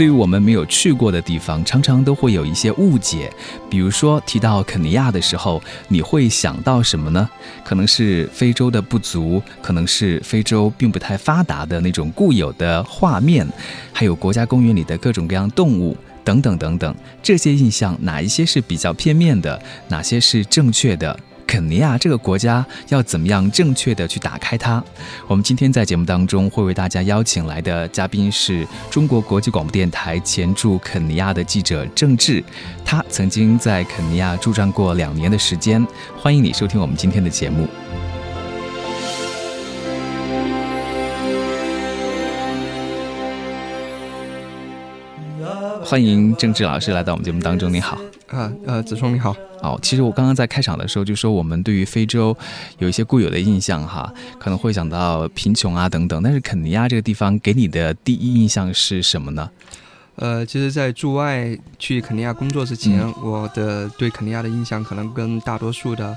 对于我们没有去过的地方，常常都会有一些误解。比如说提到肯尼亚的时候，你会想到什么呢？可能是非洲的不足，可能是非洲并不太发达的那种固有的画面，还有国家公园里的各种各样动物等等等等。这些印象哪一些是比较片面的？哪些是正确的？肯尼亚这个国家要怎么样正确的去打开它？我们今天在节目当中会为大家邀请来的嘉宾是中国国际广播电台前驻肯尼亚的记者郑智，他曾经在肯尼亚驻站过两年的时间。欢迎你收听我们今天的节目。欢迎郑智老师来到我们节目当中，你好。啊，呃，子聪你好。哦，其实我刚刚在开场的时候就说，我们对于非洲有一些固有的印象哈，可能会想到贫穷啊等等。但是肯尼亚这个地方给你的第一印象是什么呢？呃，其实，在驻外去肯尼亚工作之前，我的对肯尼亚的印象可能跟大多数的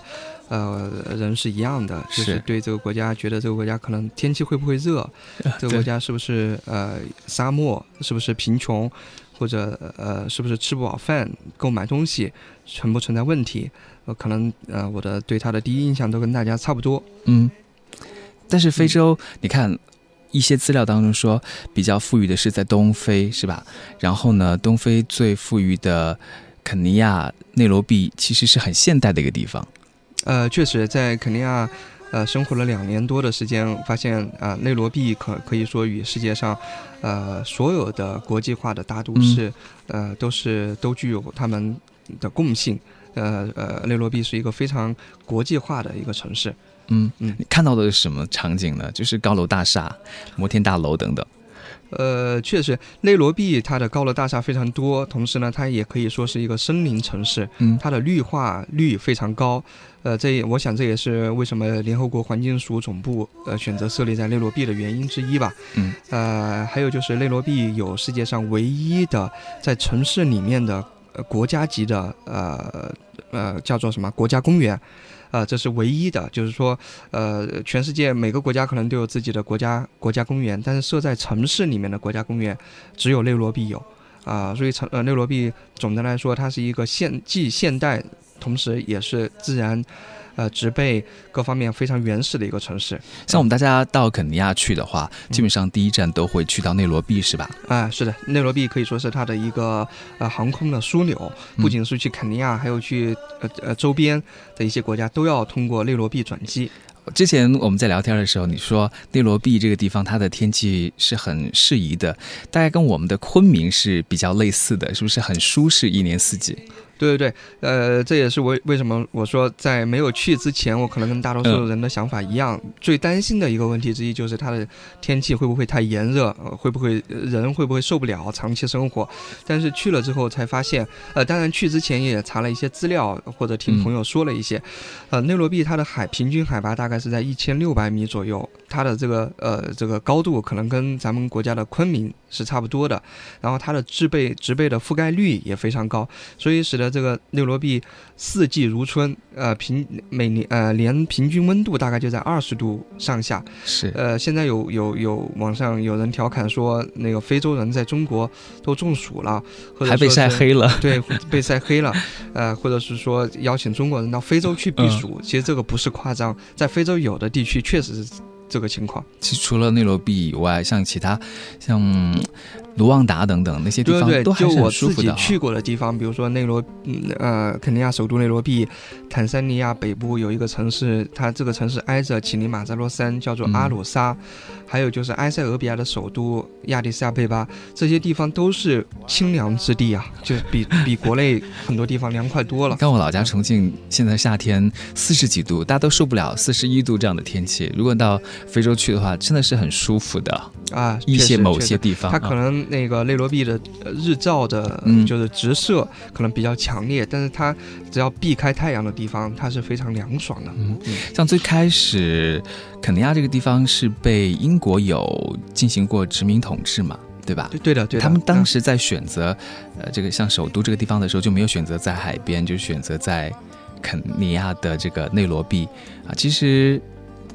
呃人是一样的，就是对这个国家觉得这个国家可能天气会不会热，这个国家是不是呃沙漠，是不是贫穷。或者呃，是不是吃不饱饭？购买东西存不存在问题？呃，可能呃，我的对他的第一印象都跟大家差不多。嗯，但是非洲，你看一些资料当中说，比较富裕的是在东非，是吧？然后呢，东非最富裕的肯尼亚内罗毕其实是很现代的一个地方。呃，确实，在肯尼亚。呃，生活了两年多的时间，发现啊，内罗毕可可以说与世界上，呃，所有的国际化的大都市，呃，都是都具有他们的共性。呃呃，内罗毕是一个非常国际化的一个城市。嗯嗯，你看到的是什么场景呢？就是高楼大厦、摩天大楼等等。呃，确实，内罗毕它的高楼大厦非常多，同时呢，它也可以说是一个森林城市。嗯，它的绿化率非常高。呃，这我想这也是为什么联合国环境署总部呃选择设立在内罗毕的原因之一吧。嗯。呃，还有就是内罗毕有世界上唯一的在城市里面的国家级的呃呃叫做什么国家公园。啊，这是唯一的，就是说，呃，全世界每个国家可能都有自己的国家国家公园，但是设在城市里面的国家公园，只有内罗毕有，啊，所以城呃内罗毕总的来说，它是一个现既现代，同时也是自然。呃，植被各方面非常原始的一个城市。像我们大家到肯尼亚去的话，基本上第一站都会去到内罗毕，是吧？啊，是的，内罗毕可以说是它的一个呃航空的枢纽，不仅是去肯尼亚，还有去呃呃周边的一些国家都要通过内罗毕转机。之前我们在聊天的时候，你说内罗毕这个地方它的天气是很适宜的，大概跟我们的昆明是比较类似的，是不是很舒适，一年四季？对对对，呃，这也是为为什么我说在没有去之前，我可能跟大多数人的想法一样，最担心的一个问题之一就是它的天气会不会太炎热，会不会人会不会受不了长期生活。但是去了之后才发现，呃，当然去之前也查了一些资料或者听朋友说了一些，呃，内罗毕它的海平均海拔大概是在一千六百米左右，它的这个呃这个高度可能跟咱们国家的昆明是差不多的，然后它的植被植被的覆盖率也非常高，所以使得这个内罗毕四季如春，呃，平每年呃年平均温度大概就在二十度上下。是，呃，现在有有有网上有人调侃说，那个非洲人在中国都中暑了，还被晒黑了。对，被晒黑了。呃，或者是说邀请中国人到非洲去避暑，其实这个不是夸张，在非洲有的地区确实是。这个情况，其实除了内罗毕以外，像其他，像卢旺达等等那些地方，都还是很舒服的。就我自己去过的地方，比如说内罗，呃，肯尼亚首都内罗毕，坦桑尼亚北部有一个城市，它这个城市挨着乞力马扎罗山，叫做阿鲁沙。还有就是埃塞俄比亚的首都亚的斯亚贝巴，这些地方都是清凉之地啊，就比比国内很多地方凉快多了。跟我老家重庆，现在夏天四十几度，大家都受不了四十一度这样的天气。如果到非洲去的话，真的是很舒服的啊。一些某些地方，它可能能那个内罗毕的日照的，就是直射可能比较强烈，但是它只要避开太阳的地方，它是非常凉爽的。嗯，像最开始肯尼亚这个地方是被英国有进行过殖民统治嘛？对吧？对对的，对他们当时在选择，呃，这个像首都这个地方的时候，就没有选择在海边，就选择在肯尼亚的这个内罗毕啊。其实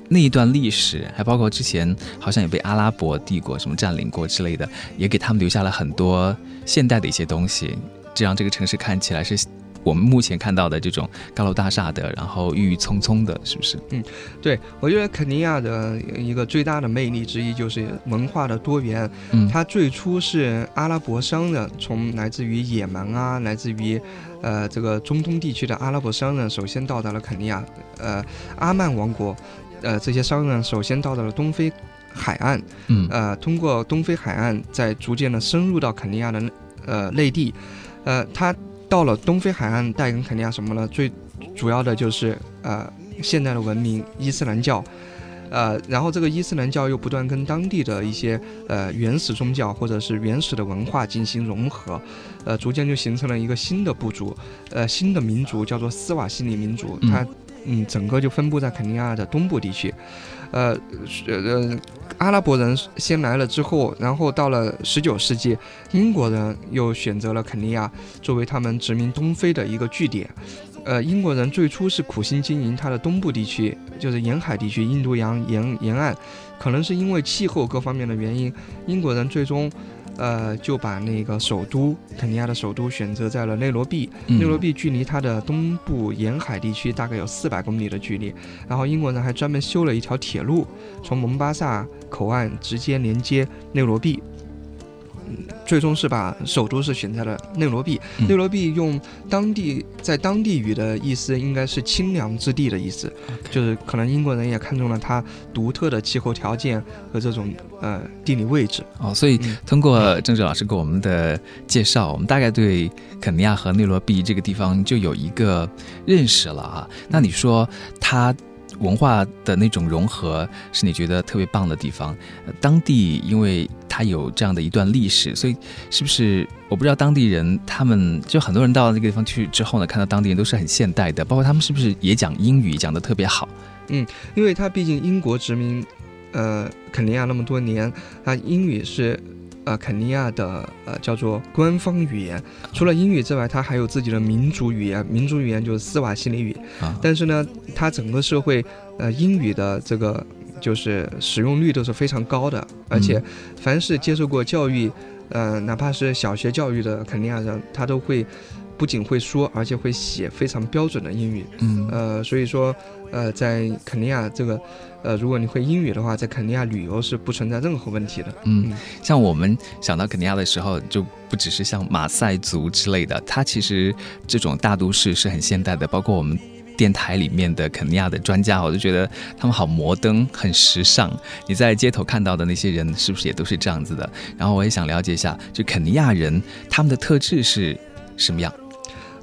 那一段历史，还包括之前好像也被阿拉伯帝国什么占领过之类的，也给他们留下了很多现代的一些东西，这让这个城市看起来是。我们目前看到的这种高楼大厦的，然后郁郁葱葱的，是不是？嗯，对，我觉得肯尼亚的一个最大的魅力之一就是文化的多元。嗯，它最初是阿拉伯商人，从来自于也门啊，来自于呃这个中东地区的阿拉伯商人首先到达了肯尼亚，呃阿曼王国，呃这些商人首先到达了东非海岸，嗯，呃通过东非海岸再逐渐的深入到肯尼亚的呃内地，呃他。到了东非海岸，带给肯尼亚什么呢？最主要的就是呃现代的文明伊斯兰教，呃，然后这个伊斯兰教又不断跟当地的一些呃原始宗教或者是原始的文化进行融合，呃，逐渐就形成了一个新的部族，呃，新的民族叫做斯瓦西里民族，它嗯整个就分布在肯尼亚的东部地区。呃，呃，阿拉伯人先来了之后，然后到了十九世纪，英国人又选择了肯尼亚作为他们殖民东非的一个据点。呃，英国人最初是苦心经营它的东部地区，就是沿海地区，印度洋沿沿岸，可能是因为气候各方面的原因，英国人最终。呃，就把那个首都肯尼亚的首都选择在了内罗毕。内罗毕距离它的东部沿海地区大概有四百公里的距离。然后英国人还专门修了一条铁路，从蒙巴萨口岸直接连接内罗毕。最终是把首都是选在了内罗毕。内罗毕用当地在当地语的意思应该是清凉之地的意思，就是可能英国人也看中了它独特的气候条件和这种呃地理位置。哦，所以通过郑哲老师给我们的介绍，我们大概对肯尼亚和内罗毕这个地方就有一个认识了啊。那你说它？文化的那种融合是你觉得特别棒的地方。当地因为它有这样的一段历史，所以是不是我不知道当地人他们就很多人到那个地方去之后呢，看到当地人都是很现代的，包括他们是不是也讲英语讲的特别好？嗯，因为他毕竟英国殖民，呃，肯尼亚那么多年，他英语是。呃，肯尼亚的呃叫做官方语言，除了英语之外，它还有自己的民族语言，民族语言就是斯瓦西里语。啊，但是呢，它整个社会呃英语的这个就是使用率都是非常高的，而且凡是接受过教育，呃，哪怕是小学教育的肯尼亚人，他都会。不仅会说，而且会写非常标准的英语。嗯，呃，所以说，呃，在肯尼亚这个，呃，如果你会英语的话，在肯尼亚旅游是不存在任何问题的。嗯，像我们想到肯尼亚的时候，就不只是像马赛族之类的，它其实这种大都市是很现代的。包括我们电台里面的肯尼亚的专家，我就觉得他们好摩登，很时尚。你在街头看到的那些人，是不是也都是这样子的？然后我也想了解一下，就肯尼亚人他们的特质是什么样？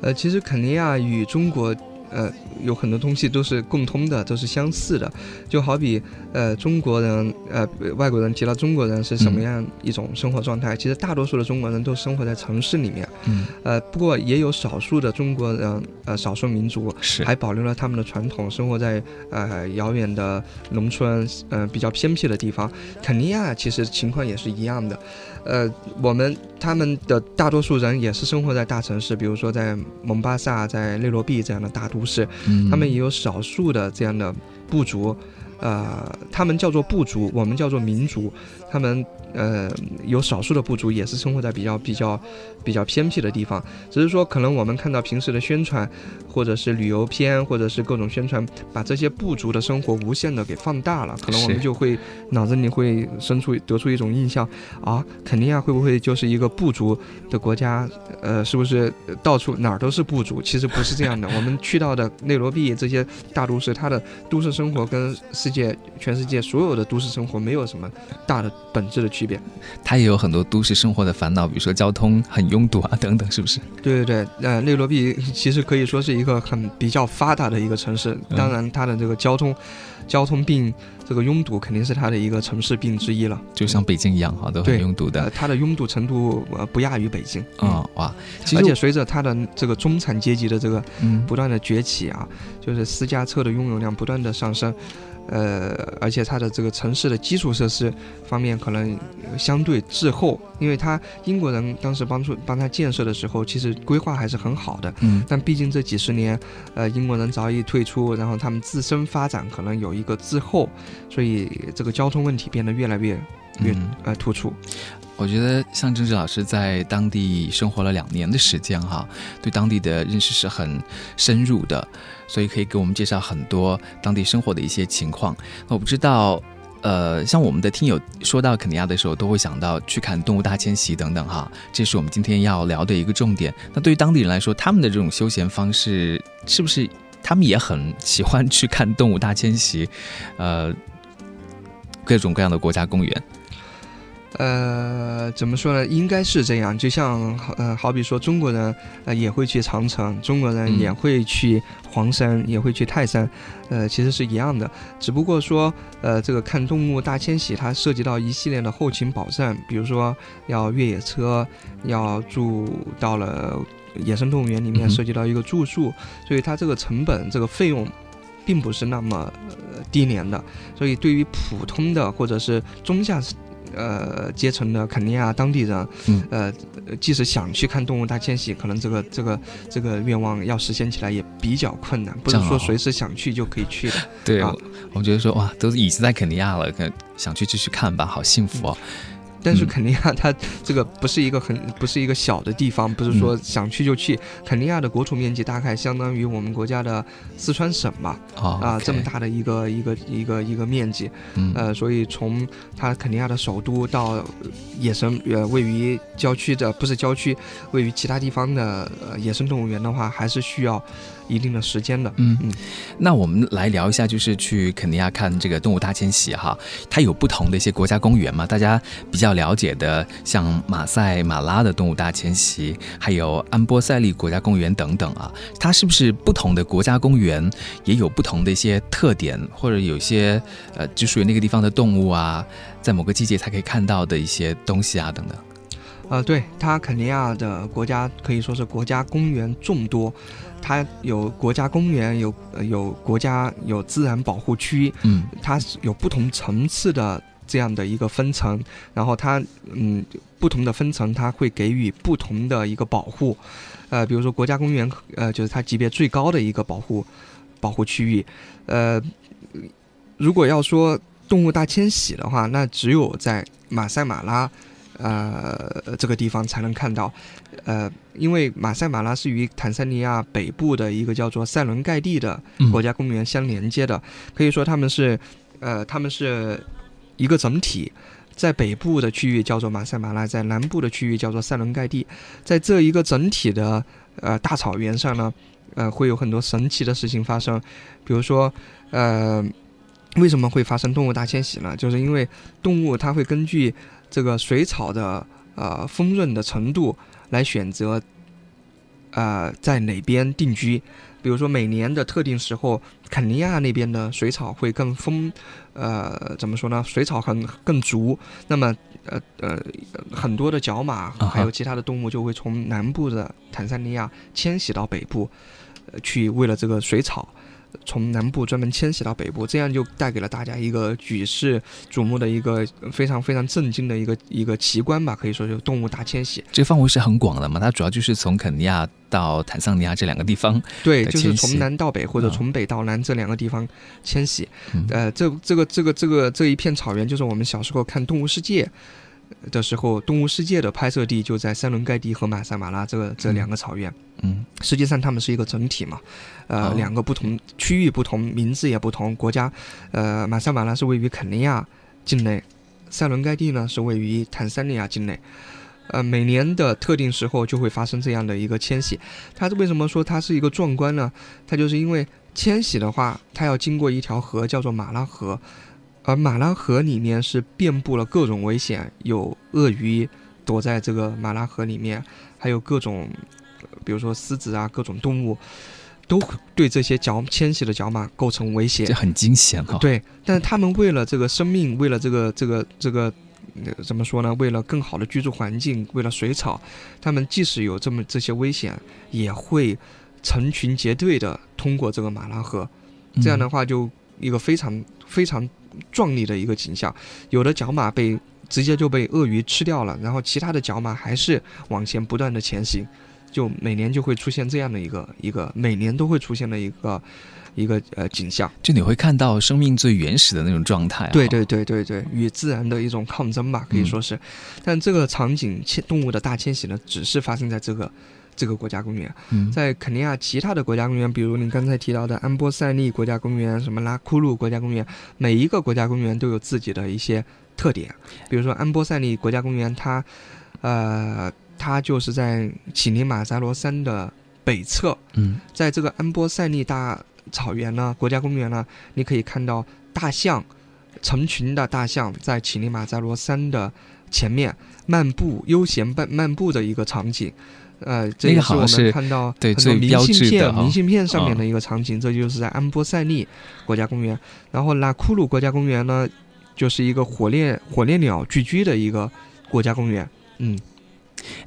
呃，其实肯尼亚与中国。呃，有很多东西都是共通的，都是相似的，就好比呃，中国人呃，外国人提到中国人是什么样一种生活状态，其实大多数的中国人都生活在城市里面，嗯，呃，不过也有少数的中国人，呃，少数民族是还保留了他们的传统，生活在呃遥远的农村，呃，比较偏僻的地方。肯尼亚其实情况也是一样的，呃，我们他们的大多数人也是生活在大城市，比如说在蒙巴萨、在内罗毕这样的大都。是，他们也有少数的这样的部族，呃，他们叫做部族，我们叫做民族，他们。呃，有少数的部族也是生活在比较比较比较偏僻的地方，只是说可能我们看到平时的宣传，或者是旅游片，或者是各种宣传，把这些部族的生活无限的给放大了，可能我们就会脑子里会生出得出一种印象啊，肯尼亚会不会就是一个部族的国家？呃，是不是到处哪儿都是部族？其实不是这样的，我们去到的内罗毕这些大都市，它的都市生活跟世界全世界所有的都市生活没有什么大的本质的区别。它也有很多都市生活的烦恼，比如说交通很拥堵啊等等，是不是？对对对，呃，内罗毕其实可以说是一个很比较发达的一个城市，当然它的这个交通交通病。这个拥堵肯定是它的一个城市病之一了，就像北京一样哈，都很拥堵的。它的拥堵程度呃不亚于北京啊哇！而且随着它的这个中产阶级的这个不断的崛起啊，就是私家车的拥有量不断的上升。呃，而且它的这个城市的基础设施方面可能相对滞后，因为它英国人当时帮助帮他建设的时候，其实规划还是很好的。嗯。但毕竟这几十年，呃，英国人早已退出，然后他们自身发展可能有一个滞后，所以这个交通问题变得越来越越呃突出。我觉得像郑志老师在当地生活了两年的时间哈，对当地的认识是很深入的，所以可以给我们介绍很多当地生活的一些情况。那我不知道，呃，像我们的听友说到肯尼亚的时候，都会想到去看动物大迁徙等等哈，这是我们今天要聊的一个重点。那对于当地人来说，他们的这种休闲方式是不是他们也很喜欢去看动物大迁徙？呃，各种各样的国家公园。呃，怎么说呢？应该是这样。就像呃，好比说中国人呃也会去长城，中国人也会去黄山，也会去泰山，呃，其实是一样的。只不过说呃，这个看动物大迁徙，它涉及到一系列的后勤保障，比如说要越野车，要住到了野生动物园里面，涉及到一个住宿，所以它这个成本、这个费用，并不是那么低廉的。所以对于普通的或者是中下。呃，阶层的肯尼亚当地人，嗯呃，即使想去看动物大迁徙，可能这个这个这个愿望要实现起来也比较困难，不是说随时想去就可以去的。对，我觉得说哇，都已经在肯尼亚了，想去就去看吧，好幸福哦。但是肯尼亚它这个不是一个很不是一个小的地方，不是说想去就去。肯尼亚的国土面积大概相当于我们国家的四川省吧，啊，这么大的一个一个一个一个面积，呃，所以从它肯尼亚的首都到野生呃位于郊区的不是郊区，位于其他地方的呃野生动物园的话，还是需要。一定的时间的，嗯嗯，那我们来聊一下，就是去肯尼亚看这个动物大迁徙哈，它有不同的一些国家公园嘛？大家比较了解的，像马赛马拉的动物大迁徙，还有安波塞利国家公园等等啊，它是不是不同的国家公园也有不同的一些特点，或者有些呃，就属于那个地方的动物啊，在某个季节才可以看到的一些东西啊等等？呃，对，它肯尼亚的国家可以说是国家公园众多。它有国家公园，有有国家有自然保护区，嗯，它有不同层次的这样的一个分层，然后它嗯不同的分层，它会给予不同的一个保护，呃，比如说国家公园，呃，就是它级别最高的一个保护保护区域，呃，如果要说动物大迁徙的话，那只有在马赛马拉。呃，这个地方才能看到，呃，因为马赛马拉是与坦桑尼亚北部的一个叫做塞伦盖蒂的国家公园相连接的，可以说他们是，呃，他们是一个整体，在北部的区域叫做马赛马拉，在南部的区域叫做塞伦盖蒂，在这一个整体的呃大草原上呢，呃，会有很多神奇的事情发生，比如说，呃，为什么会发生动物大迁徙呢？就是因为动物它会根据这个水草的呃丰润的程度来选择，呃在哪边定居。比如说每年的特定时候，肯尼亚那边的水草会更丰，呃怎么说呢？水草很更足。那么呃呃很多的角马还有其他的动物就会从南部的坦桑尼亚迁徙到北部，去为了这个水草。从南部专门迁徙到北部，这样就带给了大家一个举世瞩目的一个非常非常震惊的一个一个奇观吧，可以说就动物大迁徙。这个范围是很广的嘛，它主要就是从肯尼亚到坦桑尼亚这两个地方，对，就是从南到北或者从北到南这两个地方迁徙。呃，这这个这个这个这一片草原，就是我们小时候看《动物世界》。的时候，《动物世界》的拍摄地就在塞伦盖蒂和马赛马拉这个这两个草原。嗯，实际上它们是一个整体嘛，呃，两个不同区域不同，名字也不同，国家，呃，马赛马拉是位于肯尼亚境内，塞伦盖蒂呢是位于坦桑尼亚境内。呃，每年的特定时候就会发生这样的一个迁徙。它为什么说它是一个壮观呢？它就是因为迁徙的话，它要经过一条河，叫做马拉河，而马拉河里面是遍布了各种危险，有鳄鱼躲在这个马拉河里面，还有各种，比如说狮子啊，各种动物，都对这些角迁徙的角马构成威胁。这很惊险哈。对，但是他们为了这个生命，为了这个这个这个。怎么说呢？为了更好的居住环境，为了水草，他们即使有这么这些危险，也会成群结队的通过这个马拉河。这样的话，就一个非常非常壮丽的一个景象。有的角马被直接就被鳄鱼吃掉了，然后其他的角马还是往前不断的前行，就每年就会出现这样的一个一个每年都会出现的一个。一个呃景象，就你会看到生命最原始的那种状态。对对对对对，与自然的一种抗争吧，可以说是。但这个场景迁动物的大迁徙呢，只是发生在这个这个国家公园。在肯尼亚其他的国家公园，比如你刚才提到的安波塞利国家公园、什么拉库鲁国家公园，每一个国家公园都有自己的一些特点。比如说安波塞利国家公园，它呃，它就是在乞力马扎罗山的北侧。嗯，在这个安波塞利大。草原呢，国家公园呢，你可以看到大象，成群的大象在乞力马扎罗山的前面漫步，悠闲漫漫步的一个场景。呃，这也是我们看到很多明信片、明信片上面的一个场景。这就是在安波塞利国家公园。然后拉库鲁国家公园呢，就是一个火烈火烈鸟聚居的一个国家公园。嗯，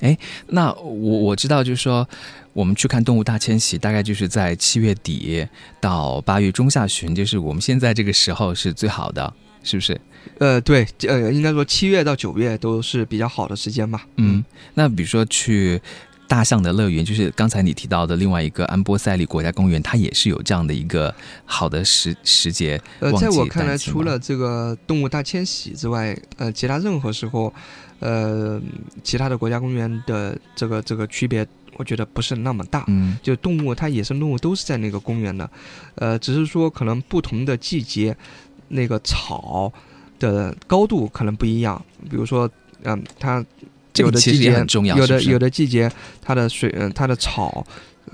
哎，那我我知道，就是说。我们去看动物大迁徙，大概就是在七月底到八月中下旬，就是我们现在这个时候是最好的，是不是？呃，对，呃，应该说七月到九月都是比较好的时间吧。嗯，那比如说去大象的乐园，就是刚才你提到的另外一个安波塞利国家公园，它也是有这样的一个好的时时节。呃，在我看来，除了这个动物大迁徙之外，呃，其他任何时候，呃，其他的国家公园的这个这个区别。我觉得不是那么大，嗯，就动物，它野生动物都是在那个公园的，呃，只是说可能不同的季节，那个草的高度可能不一样。比如说，嗯，它有的季节有的有的季节，它的水，嗯，它的草。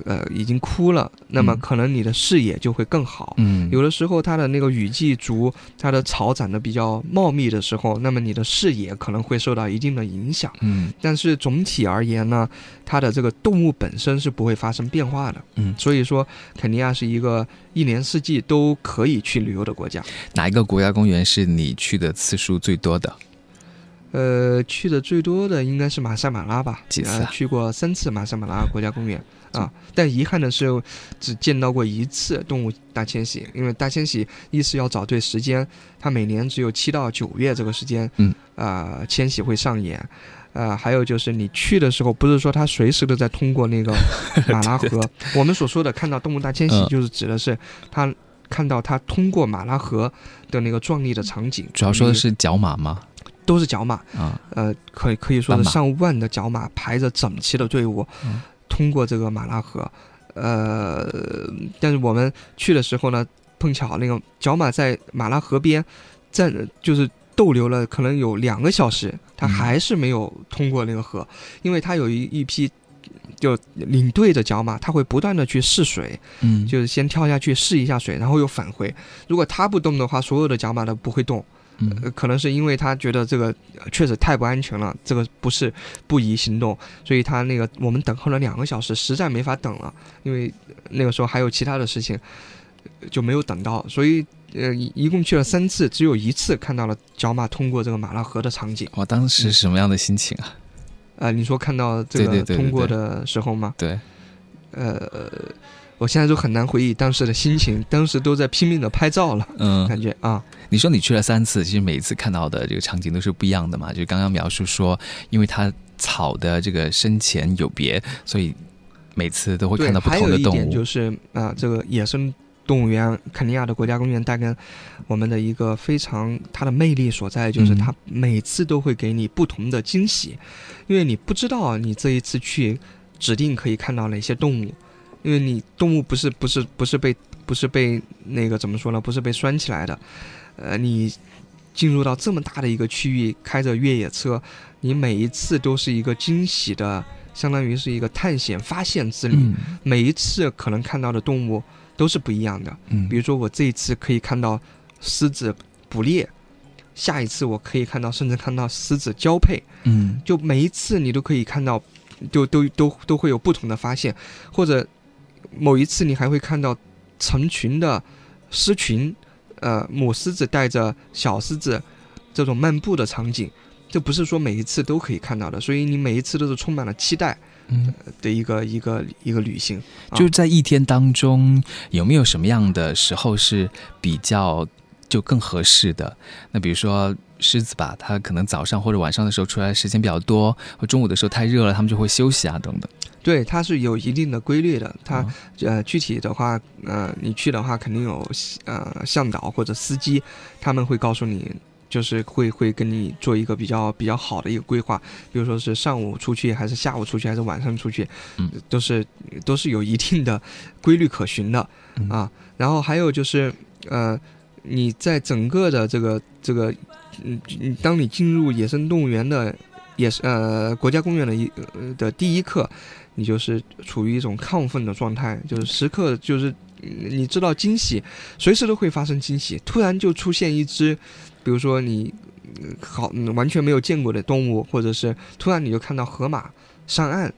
呃，已经枯了，那么可能你的视野就会更好。嗯，有的时候它的那个雨季足，它的草长得比较茂密的时候，那么你的视野可能会受到一定的影响。嗯，但是总体而言呢，它的这个动物本身是不会发生变化的。嗯，所以说肯尼亚是一个一年四季都可以去旅游的国家。哪一个国家公园是你去的次数最多的？呃，去的最多的应该是马赛马拉吧？几次？去过三次马赛马拉国家公园。啊，但遗憾的是，只见到过一次动物大迁徙。因为大迁徙一是要找对时间，它每年只有七到九月这个时间，嗯，啊，迁徙会上演。呃，还有就是你去的时候，不是说它随时都在通过那个 马拉河。我们所说的看到动物大迁徙，就是指的是它看到它通过马拉河的那个壮丽的场景。主要说的是角马吗？都是角马啊，呃，可以可以说是上万的角马排着整齐的队伍。通过这个马拉河，呃，但是我们去的时候呢，碰巧那个角马在马拉河边站，就是逗留了可能有两个小时，它还是没有通过那个河，因为它有一一批就领队的角马，它会不断的去试水，嗯，就是先跳下去试一下水，然后又返回。如果它不动的话，所有的角马都不会动。呃，可能是因为他觉得这个确实太不安全了，这个不是不宜行动，所以他那个我们等候了两个小时，实在没法等了，因为那个时候还有其他的事情，就没有等到，所以呃，一共去了三次，只有一次看到了角马通过这个马拉河的场景。我当时什么样的心情啊？呃，你说看到这个通过的时候吗？对，呃。我现在都很难回忆当时的心情，当时都在拼命的拍照了，嗯，感觉啊，你说你去了三次，其实每一次看到的这个场景都是不一样的嘛？就刚刚描述说，因为它草的这个深浅有别，所以每次都会看到不同的动物。还有一点就是啊，这个野生动物园肯尼亚的国家公园带给我们的一个非常它的魅力所在，就是它每次都会给你不同的惊喜，因为你不知道你这一次去指定可以看到哪些动物。因为你动物不是不是不是被不是被那个怎么说呢？不是被拴起来的，呃，你进入到这么大的一个区域，开着越野车，你每一次都是一个惊喜的，相当于是一个探险发现之旅。每一次可能看到的动物都是不一样的。嗯，比如说我这一次可以看到狮子捕猎，下一次我可以看到甚至看到狮子交配。嗯，就每一次你都可以看到，就都都都会有不同的发现，或者某一次你还会看到成群的狮群，呃，母狮子带着小狮子这种漫步的场景。这不是说每一次都可以看到的，所以你每一次都是充满了期待，嗯，的一个一个一个旅行。就是在一天当中，有没有什么样的时候是比较就更合适的？那比如说狮子吧，它可能早上或者晚上的时候出来时间比较多，或中午的时候太热了，它们就会休息啊，等等。对，它是有一定的规律的。它呃，具体的话，呃，你去的话，肯定有呃向导或者司机，他们会告诉你。就是会会跟你做一个比较比较好的一个规划，比如说是上午出去还是下午出去还是晚上出去，嗯，都是都是有一定的规律可循的啊。然后还有就是呃，你在整个的这个这个嗯，当你进入野生动物园的也是呃国家公园的一的第一课，你就是处于一种亢奋的状态，就是时刻就是你知道惊喜随时都会发生惊喜，突然就出现一只。比如说你好完全没有见过的动物，或者是突然你就看到河马上岸，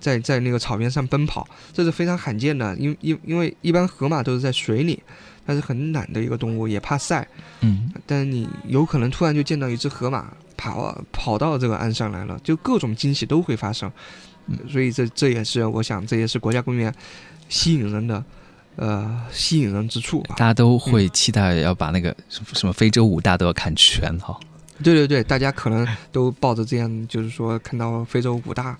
在在那个草原上奔跑，这是非常罕见的。因因因为一般河马都是在水里，它是很懒的一个动物，也怕晒。嗯，但是你有可能突然就见到一只河马跑跑到这个岸上来了，就各种惊喜都会发生。所以这这也是我想，这也是国家公园吸引人的。呃，吸引人之处吧，大家都会期待要把那个什么什么非洲五大都要看全哈。对对对，大家可能都抱着这样，就是说看到非洲五大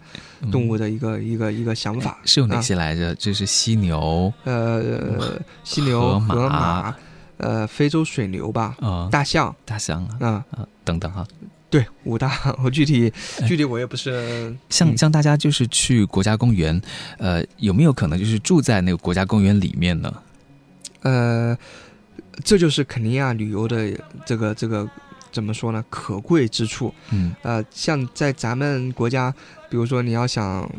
动物的一个一个一个想法。是有哪些来着？就是犀牛，呃，犀牛、河马，呃，非洲水牛吧，大象，大象啊啊等等哈。对五大，我具体具体我也不是像像大家就是去国家公园，呃，有没有可能就是住在那个国家公园里面呢？呃，这就是肯尼亚旅游的这个这个怎么说呢？可贵之处。嗯，呃，像在咱们国家，比如说你要想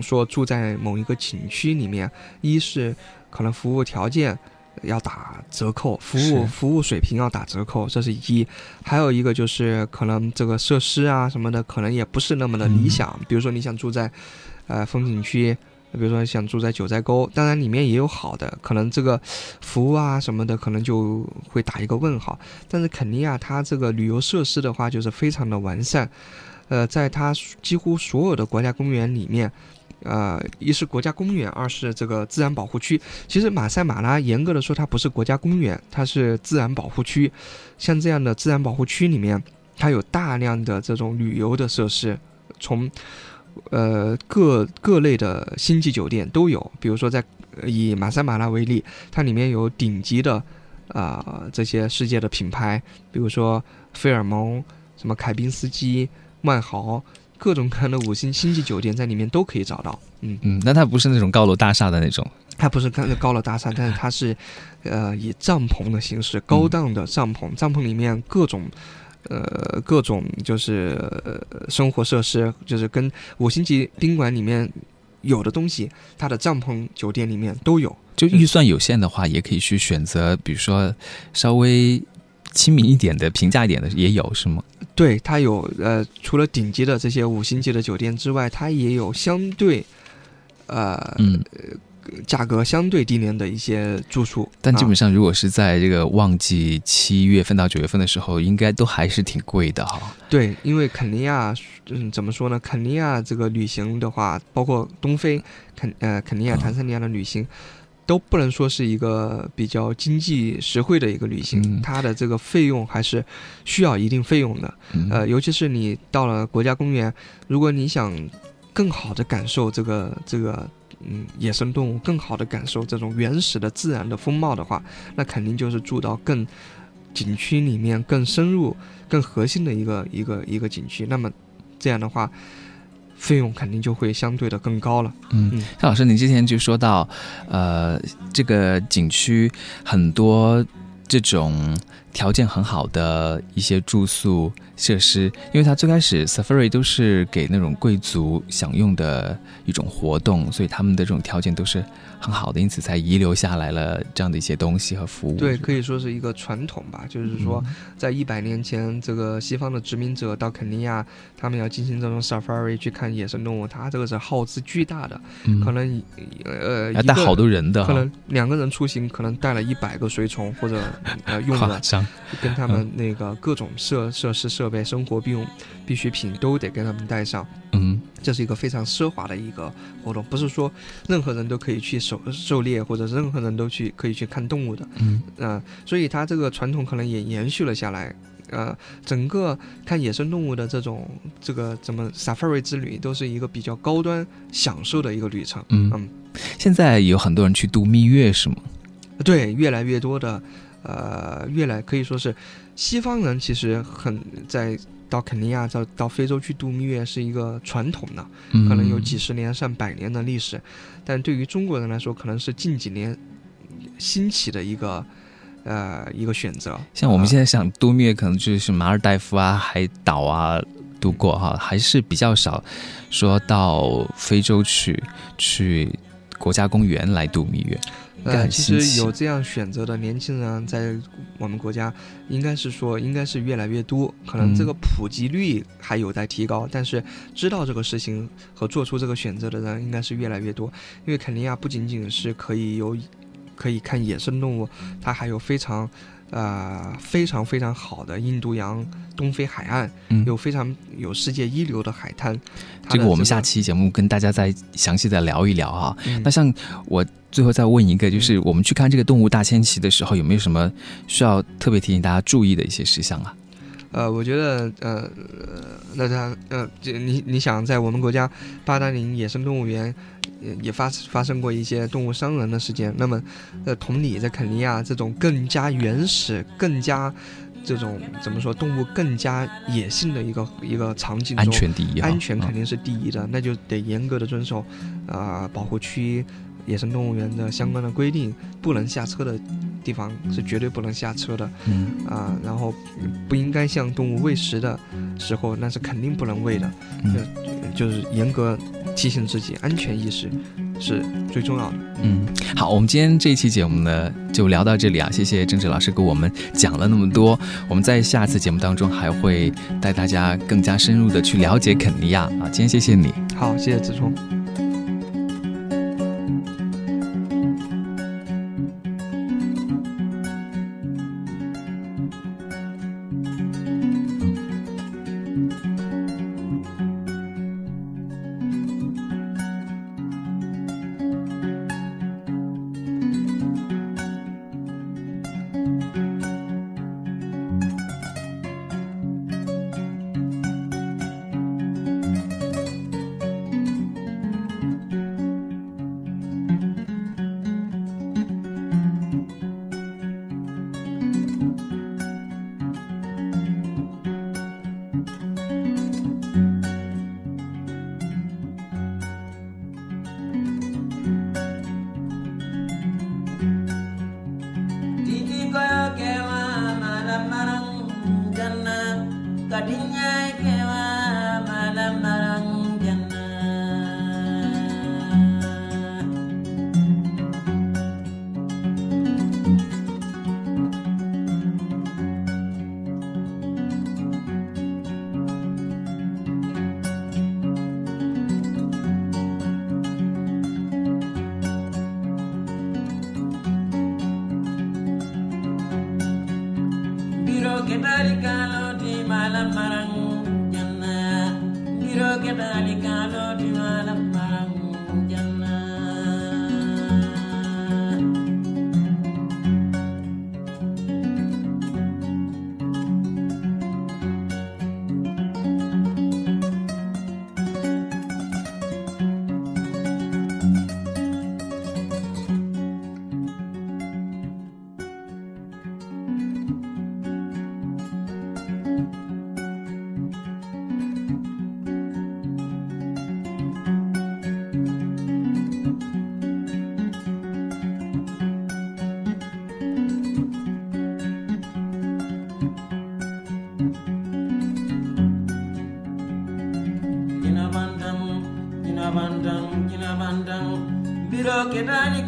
说住在某一个景区里面，一是可能服务条件。要打折扣，服务服务水平要打折扣，这是一；还有一个就是可能这个设施啊什么的，可能也不是那么的理想。比如说你想住在，呃风景区，比如说想住在九寨沟，当然里面也有好的，可能这个服务啊什么的可能就会打一个问号。但是肯尼亚它这个旅游设施的话就是非常的完善，呃，在它几乎所有的国家公园里面。呃，一是国家公园，二是这个自然保护区。其实马赛马拉严格的说，它不是国家公园，它是自然保护区。像这样的自然保护区里面，它有大量的这种旅游的设施，从呃各各类的星级酒店都有。比如说在以马赛马拉为例，它里面有顶级的啊这些世界的品牌，比如说费尔蒙、什么凯宾斯基、万豪。各种各样的五星星级酒店在里面都可以找到，嗯嗯，那它不是那种高楼大厦的那种，它不是高高楼大厦，但是它是，呃，以帐篷的形式，高档的帐篷，帐篷里面各种，呃，各种就是生活设施，就是跟五星级宾馆里面有的东西，它的帐篷酒店里面都有。就预算有限的话，也可以去选择，比如说稍微亲民一点的、平价一点的也有，是吗？对，它有呃，除了顶级的这些五星级的酒店之外，它也有相对，呃，嗯，价格相对低廉的一些住宿。但基本上，如果是在这个旺季七月份到九月份的时候，应该都还是挺贵的哈。对，因为肯尼亚，嗯，怎么说呢？肯尼亚这个旅行的话，包括东非肯呃肯尼亚、坦桑尼亚的旅行。都不能说是一个比较经济实惠的一个旅行，它的这个费用还是需要一定费用的。呃，尤其是你到了国家公园，如果你想更好的感受这个这个嗯野生动物，更好的感受这种原始的自然的风貌的话，那肯定就是住到更景区里面更深入、更核心的一个一个一个景区。那么这样的话。费用肯定就会相对的更高了。嗯，夏老师，你之前就说到，呃，这个景区很多这种条件很好的一些住宿设施，因为它最开始 Safari 都是给那种贵族享用的一种活动，所以他们的这种条件都是很好的，因此才遗留下来了这样的一些东西和服务。对，可以说是一个传统吧。就是说，在一百年前，这个西方的殖民者到肯尼亚，他们要进行这种 Safari 去看野生动物，它这个是耗资巨大的，可能呃要带好多人的，可能两个人出行可能带了一百个随从或者呃用的。跟他们那个各种设设施设备、生活必用必需品都得给他们带上。嗯，这是一个非常奢华的一个活动，不是说任何人都可以去狩狩猎，或者任何人都去可以去看动物的。嗯，啊，所以它这个传统可能也延续了下来。呃，整个看野生动物的这种这个怎么 safari 之旅，都是一个比较高端享受的一个旅程。嗯嗯，现在有很多人去度蜜月是吗？对，越来越多的。呃，越来可以说是，西方人其实很在到肯尼亚到到非洲去度蜜月是一个传统的，可能有几十年上百年的历史，但对于中国人来说，可能是近几年兴起的一个呃一个选择。像我们现在想度蜜月，可能就是马尔代夫啊、海岛啊度过哈，还是比较少说到非洲去去国家公园来度蜜月。呃，其实有这样选择的年轻人，在我们国家，应该是说，应该是越来越多。可能这个普及率还有待提高，但是知道这个事情和做出这个选择的人，应该是越来越多。因为肯尼亚不仅仅是可以有，可以看野生动物，它还有非常。呃，非常非常好的印度洋东非海岸，有非常有世界一流的海滩。这个我们下期节目跟大家再详细的聊一聊哈。那像我最后再问一个，就是我们去看这个动物大迁徙的时候，有没有什么需要特别提醒大家注意的一些事项啊？呃，我觉得呃，那他呃，你你想在我们国家八达岭野生动物园。也也发发生过一些动物伤人的事件。那么，呃，同理，在肯尼亚这种更加原始、更加这种怎么说，动物更加野性的一个一个场景中，安全第一，安全肯定是第一的，那就得严格的遵守啊保护区、野生动物园的相关的规定，不能下车的地方是绝对不能下车的。嗯啊，然后不应该向动物喂食的时候，那是肯定不能喂的。嗯，就是严格。提醒自己，安全意识是最重要的。嗯，好，我们今天这一期节目呢，就聊到这里啊。谢谢郑志老师给我们讲了那么多。我们在下次节目当中还会带大家更加深入的去了解肯尼亚啊。今天谢谢你，好，谢谢子聪。100.